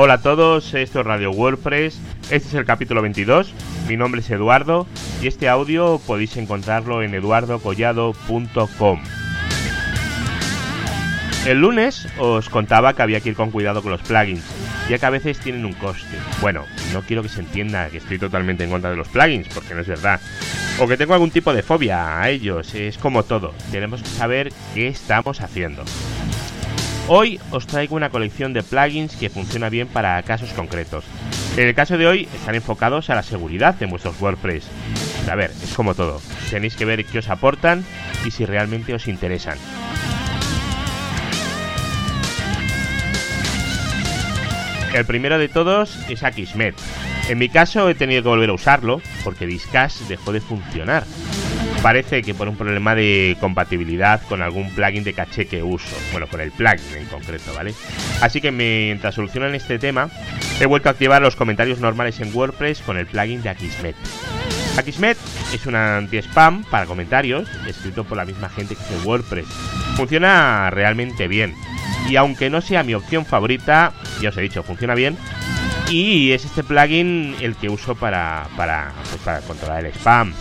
Hola a todos, esto es Radio WordPress, este es el capítulo 22, mi nombre es Eduardo y este audio podéis encontrarlo en eduardocollado.com. El lunes os contaba que había que ir con cuidado con los plugins, ya que a veces tienen un coste. Bueno, no quiero que se entienda que estoy totalmente en contra de los plugins, porque no es verdad. O que tengo algún tipo de fobia a ellos, es como todo, tenemos que saber qué estamos haciendo. Hoy os traigo una colección de plugins que funciona bien para casos concretos. En el caso de hoy están enfocados a la seguridad de vuestros WordPress. A ver, es como todo. Tenéis que ver qué os aportan y si realmente os interesan. El primero de todos es Akismet. En mi caso he tenido que volver a usarlo porque Discash dejó de funcionar. Parece que por un problema de compatibilidad con algún plugin de caché que uso. Bueno, con el plugin en concreto, ¿vale? Así que mientras solucionan este tema, he vuelto a activar los comentarios normales en WordPress con el plugin de Akismet. Akismet es un anti-spam para comentarios, escrito por la misma gente que hace WordPress. Funciona realmente bien. Y aunque no sea mi opción favorita, ya os he dicho, funciona bien. Y es este plugin el que uso para, para, pues para controlar el spam.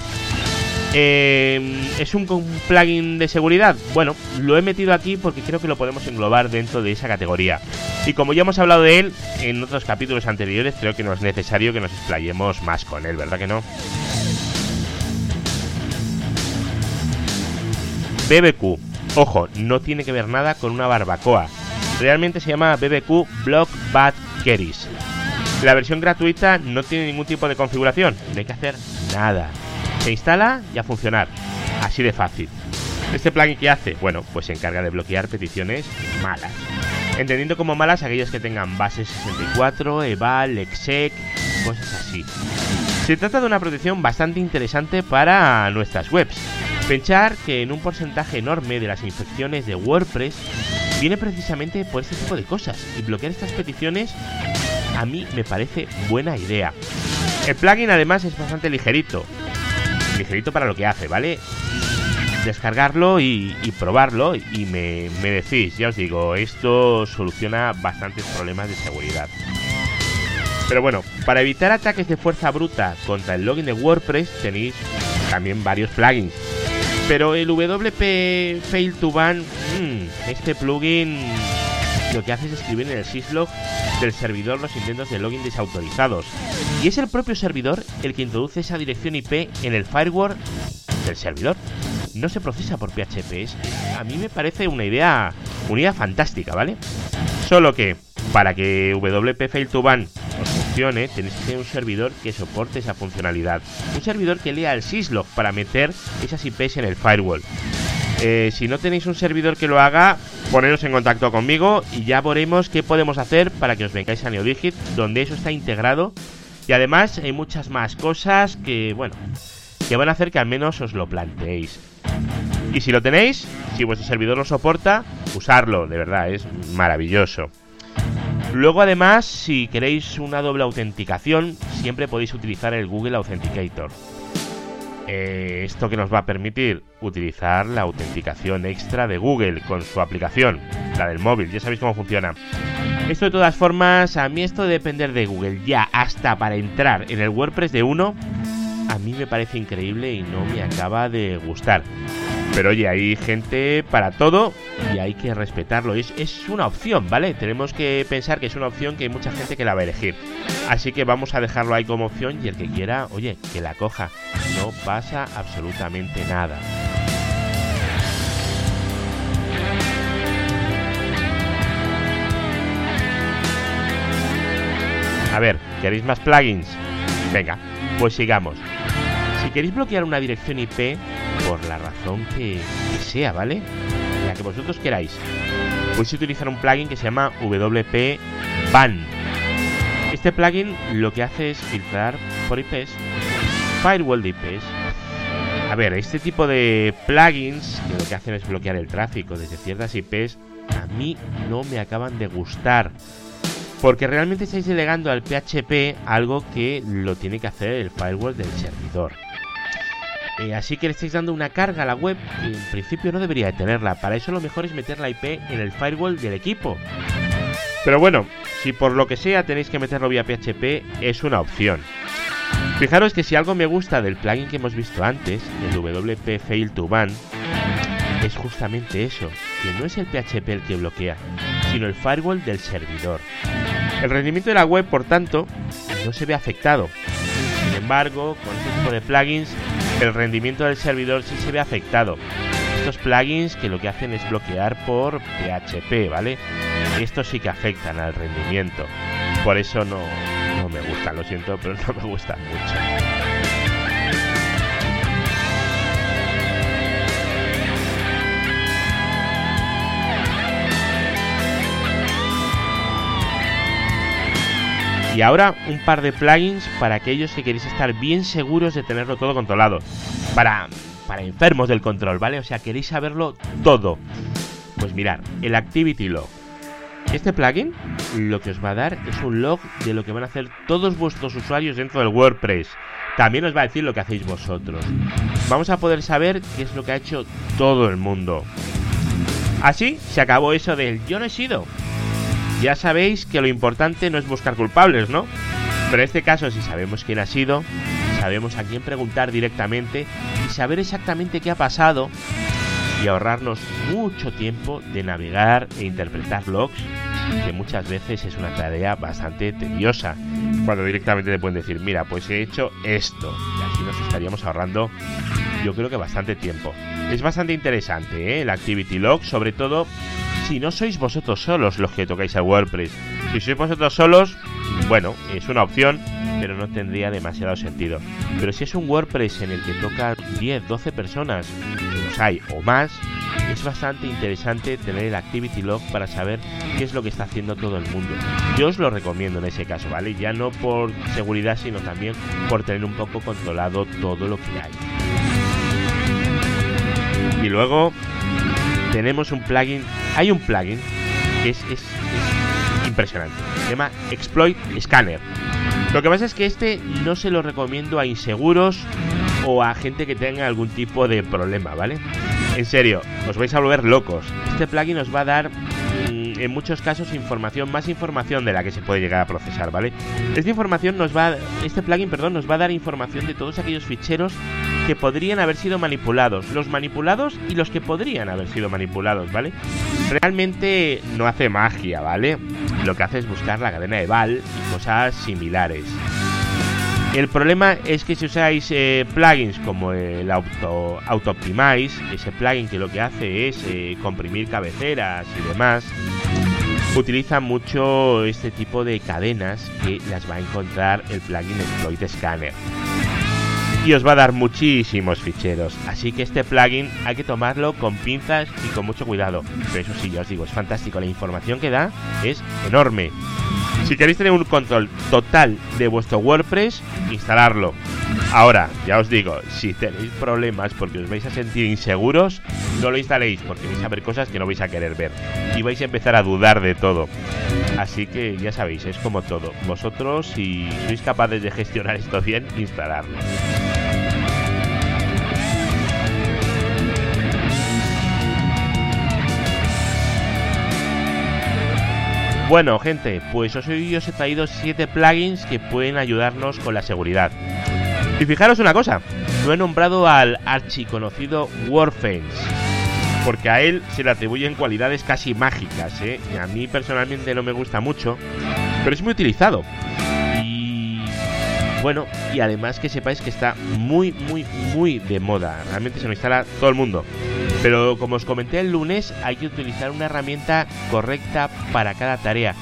Eh, ¿Es un, plugin de seguridad? Bueno, lo he metido aquí porque creo que lo podemos englobar dentro de esa categoría. Y como ya hemos hablado de él en otros capítulos anteriores, creo que no es necesario que nos explayemos más con él, ¿verdad que no? BBQ. Ojo, no tiene que ver nada con una barbacoa. Realmente se llama BBQ Block Bad Keris. La versión gratuita no tiene ningún tipo de configuración, no hay que hacer nada se instala y a funcionar. Así de fácil. ¿Este plugin qué hace? Bueno, pues se encarga de bloquear peticiones malas. Entendiendo como malas aquellas que tengan base 64, eval, exec, cosas así. Se trata de una protección bastante interesante para nuestras webs. Pensar que en un porcentaje enorme de las infecciones de WordPress viene precisamente por este tipo de cosas y bloquear estas peticiones a mí me parece buena idea. El plugin además es bastante ligerito, ligerito para lo que hace, ¿vale? Descargarlo y, probarlo y me, me decís, ya os digo, esto soluciona bastantes problemas de seguridad. Pero bueno, para evitar ataques de fuerza bruta contra el login de WordPress tenéis también varios plugins. Pero el WP Fail to Ban, mm, este plugin lo que hace es escribir en el syslog del servidor los intentos de login desautorizados. Y es el propio servidor el que introduce esa dirección IP en el firewall del servidor. No se procesa por PHP. a mí me parece una idea, una idea fantástica, ¿vale? Solo que para que WP Fail to Ban os funcione, tenéis que tener un servidor que soporte esa funcionalidad. Un servidor que lea el syslog para meter esas IPs en el firewall. Eh, si no tenéis un servidor que lo haga, poneros en contacto conmigo y ya veremos qué podemos hacer para que os vengáis a NeoDigit, donde eso está integrado. Y además hay muchas más cosas que, bueno, que van a hacer que al menos os lo planteéis. Y si lo tenéis, si vuestro servidor lo soporta, usarlo, de verdad, es maravilloso. Luego además, si queréis una doble autenticación, siempre podéis utilizar el Google Authenticator. Eh, esto que nos va a permitir utilizar la autenticación extra de Google con su aplicación, la del móvil, ya sabéis cómo funciona. Esto de todas formas, a mí esto de depender de Google ya hasta para entrar en el WordPress de uno, a mí me parece increíble y no me acaba de gustar. Pero oye, hay gente para todo y hay que respetarlo. Es, es una opción, ¿vale? Tenemos que pensar que es una opción que hay mucha gente que la va a elegir. Así que vamos a dejarlo ahí como opción y el que quiera, oye, que la coja. No pasa absolutamente nada. A ver, ¿queréis más plugins? Venga, pues sigamos. Si queréis bloquear una dirección IP, por la razón que, sea, ¿vale? Que vosotros queráis, podéis utilizar un plugin que se llama WP Ban. Este plugin lo que hace es filtrar por IPs, firewall de IPs. A ver, este tipo de plugins que lo que hacen es bloquear el tráfico desde ciertas IPs, a mí no me acaban de gustar. Porque realmente estáis delegando al PHP algo que lo tiene que hacer el firewall del servidor. Eh, así que le estáis dando una carga a la web que en principio no debería de tenerla. Para eso lo mejor es meter la IP en el firewall del equipo. Pero bueno, si por lo que sea tenéis que meterlo vía PHP, es una opción. Fijaros que si algo me gusta del plugin que hemos visto antes, el WP Fail to Ban, es justamente eso, que no es el PHP el que bloquea, sino el firewall del servidor. El rendimiento de la web, por tanto, no se ve afectado. Sin embargo, con este tipo de plugins, el rendimiento del servidor sí se ve afectado. Estos plugins que lo que hacen es bloquear por PHP, ¿vale? Estos sí que afectan al rendimiento. Por eso no, no me gustan, lo siento, pero no me gustan mucho. Y ahora un par de plugins para aquellos que queréis estar bien seguros de tenerlo todo controlado. Para, para enfermos del control, ¿vale? O sea, queréis saberlo todo. Pues mirar, el Activity Log. Este plugin lo que os va a dar es un log de lo que van a hacer todos vuestros usuarios dentro del WordPress. También os va a decir lo que hacéis vosotros. Vamos a poder saber qué es lo que ha hecho todo el mundo. Así se acabó eso del yo no he sido. Ya sabéis que lo importante no es buscar culpables, ¿no? Pero en este caso, si sabemos quién ha sido, sabemos a quién preguntar directamente y saber exactamente qué ha pasado y ahorrarnos mucho tiempo de navegar e interpretar logs, que muchas veces es una tarea bastante tediosa, cuando directamente te pueden decir, mira, pues he hecho esto, y así nos estaríamos ahorrando yo creo que bastante tiempo. Es bastante interesante ¿eh? el Activity Log, sobre todo si no sois vosotros solos los que tocáis a WordPress. Si sois vosotros solos, bueno, es una opción, pero no tendría demasiado sentido. Pero si es un WordPress en el que toca 10, 12 personas, los hay o más, es bastante interesante tener el Activity Log para saber qué es lo que está haciendo todo el mundo. Yo os lo recomiendo en ese caso, ¿vale? Ya no por seguridad, sino también por tener un poco controlado todo lo que hay. Y luego tenemos un plugin. Hay un plugin que es, impresionante. Se llama Exploit Scanner. Lo que pasa es que este no se lo recomiendo a inseguros o a gente que tenga algún tipo de problema, ¿vale? En serio, os vais a volver locos. Este plugin os va a dar mm, en muchos casos información, más información de la que se puede llegar a procesar, ¿vale? Esta información nos va, este plugin, perdón, nos va a dar información de todos aquellos ficheros que podrían haber sido manipulados, los manipulados y los que podrían haber sido manipulados, ¿vale? Realmente no hace magia, ¿vale? Lo que hace es buscar la cadena de Val y cosas similares. El problema es que si usáis eh, plugins como el Auto, Auto Optimize, ese plugin que lo que hace es eh, comprimir cabeceras y demás, utiliza mucho este tipo de cadenas que las va a encontrar el plugin Exploit Scanner y os va a dar muchísimos ficheros. Así que este plugin hay que tomarlo con pinzas y con mucho cuidado. Pero eso sí, ya os digo, es fantástico. La información que da es enorme. Si queréis tener un control total de vuestro WordPress, instalarlo. Ahora, ya os digo, si tenéis problemas porque os vais a sentir inseguros, no lo instaléis porque vais a ver cosas que no vais a querer ver. Y vais a empezar a dudar de todo. Así que ya sabéis, es como todo. Vosotros, si sois capaces de gestionar esto bien, instalarlo. Bueno, gente, pues hoy os he traído 7 plugins que pueden ayudarnos con la seguridad. Y fijaros una cosa, no he nombrado al archiconocido Warfence, porque a él se le atribuyen cualidades casi mágicas, ¿eh? Y a mí personalmente no me gusta mucho, pero es muy utilizado. Y bueno, y además que sepáis que está muy, muy, muy de moda. Realmente se lo instala todo el mundo. Pero como os comenté el lunes, hay que utilizar una herramienta correcta para cada tarea.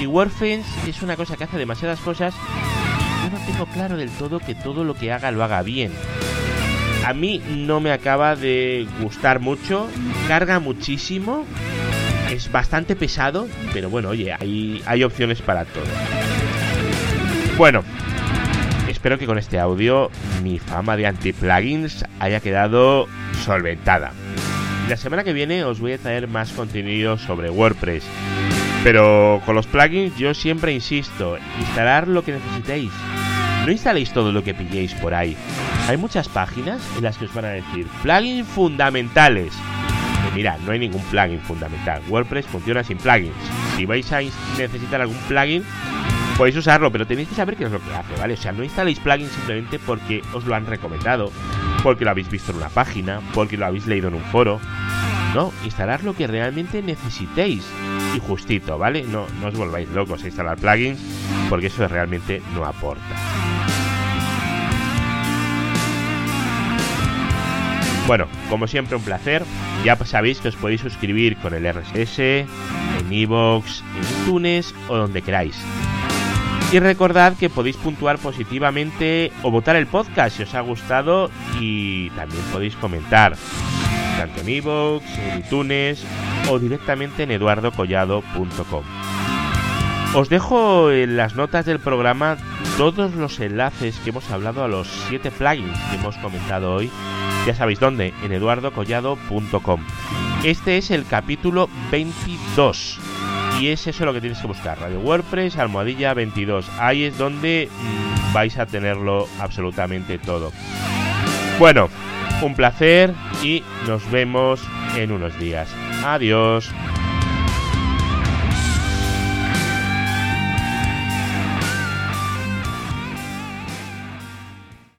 Y WordFence es una cosa que hace demasiadas cosas yo no tengo claro del todo que todo lo que haga lo haga bien. A mí no me acaba de gustar mucho, carga muchísimo, es bastante pesado, pero bueno, oye, hay, hay opciones para todo. Bueno, espero que con este audio mi fama de anti-plugins haya quedado solventada. La semana que viene os voy a traer más contenido sobre WordPress. Pero con los plugins yo siempre insisto, instalar lo que necesitéis. No instaléis todo lo que pilléis por ahí. Hay muchas páginas en las que os van a decir plugins fundamentales. Y mira, no hay ningún plugin fundamental. WordPress funciona sin plugins. si vais a necesitar algún plugin, podéis usarlo, pero tenéis que saber qué es lo que hace, ¿vale? O sea, no instaléis plugins simplemente porque os lo han recomendado, porque lo habéis visto en una página, porque lo habéis leído en un foro. No, instalar lo que realmente necesitéis. Y justito, ¿vale? No, no os volváis locos a instalar plugins, porque eso realmente no aporta. Bueno, como siempre un placer. Ya sabéis que os podéis suscribir con el RSS, en iVoox, en iTunes o donde queráis. Y recordad que podéis puntuar positivamente o votar el podcast si os ha gustado y también podéis comentar, tanto en iVoox, en iTunes o directamente en eduardocollado.com. Os dejo en las notas del programa todos los enlaces que hemos hablado a los 7 plugins que hemos comentado hoy. Ya sabéis dónde, en eduardocollado.com. Este es el capítulo 22 y es eso lo que tienes que buscar. Radio WordPress, almohadilla 22. Ahí es donde mm, vais a tenerlo absolutamente todo. Bueno, un placer y nos vemos en unos días. Adiós.